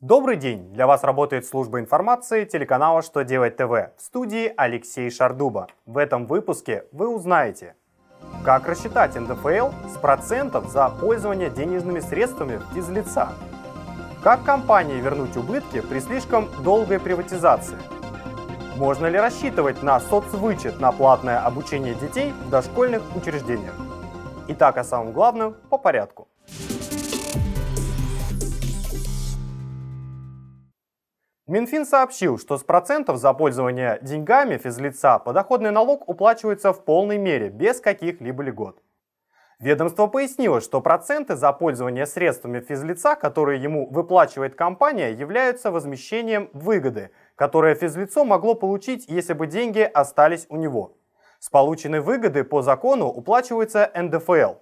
Добрый день! Для вас работает служба информации телеканала «Что делать ТВ» в студии Алексей Шардуба. В этом выпуске вы узнаете, как рассчитать НДФЛ с процентов за пользование денежными средствами физлица, как компании вернуть убытки при слишком долгой приватизации, можно ли рассчитывать на соцвычет на платное обучение детей в дошкольных учреждениях. Итак, о самом главном по порядку. Минфин сообщил, что с процентов за пользование деньгами физлица подоходный налог уплачивается в полной мере, без каких-либо льгот. Ведомство пояснило, что проценты за пользование средствами физлица, которые ему выплачивает компания, являются возмещением выгоды, которое физлицо могло получить, если бы деньги остались у него. С полученной выгоды по закону уплачивается НДФЛ.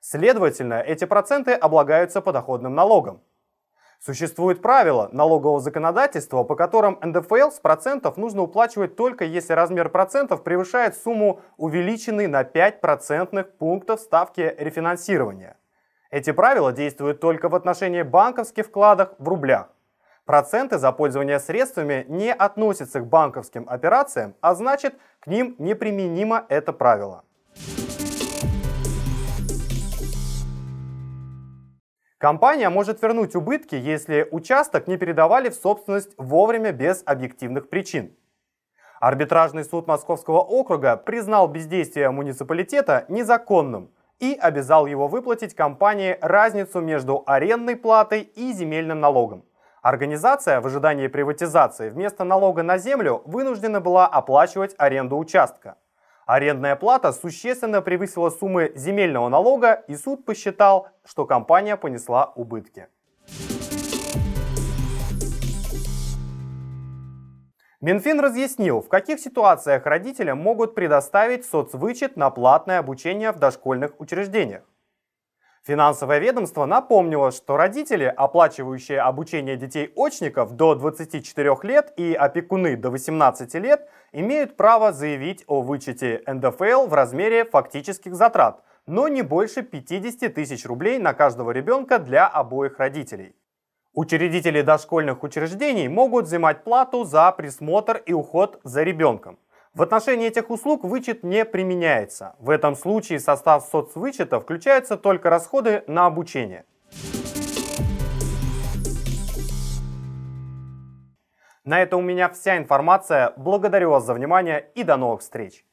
Следовательно, эти проценты облагаются подоходным налогом. Существует правило налогового законодательства, по которым НДФЛ с процентов нужно уплачивать только если размер процентов превышает сумму, увеличенной на 5 процентных пунктов ставки рефинансирования. Эти правила действуют только в отношении банковских вкладов в рублях. Проценты за пользование средствами не относятся к банковским операциям, а значит, к ним неприменимо это правило. Компания может вернуть убытки, если участок не передавали в собственность вовремя без объективных причин. Арбитражный суд Московского округа признал бездействие муниципалитета незаконным и обязал его выплатить компании разницу между арендной платой и земельным налогом. Организация в ожидании приватизации вместо налога на землю вынуждена была оплачивать аренду участка. Арендная плата существенно превысила суммы земельного налога, и суд посчитал, что компания понесла убытки. Минфин разъяснил, в каких ситуациях родителям могут предоставить соцвычет на платное обучение в дошкольных учреждениях. Финансовое ведомство напомнило, что родители, оплачивающие обучение детей-очников до 24 лет и опекуны до 18 лет, имеют право заявить о вычете НДФЛ в размере фактических затрат, но не больше 50 тысяч рублей на каждого ребенка для обоих родителей. Учредители дошкольных учреждений могут взимать плату за присмотр и уход за ребенком. В отношении этих услуг вычет не применяется. В этом случае состав соцвычета включаются только расходы на обучение. На этом у меня вся информация. Благодарю вас за внимание и до новых встреч!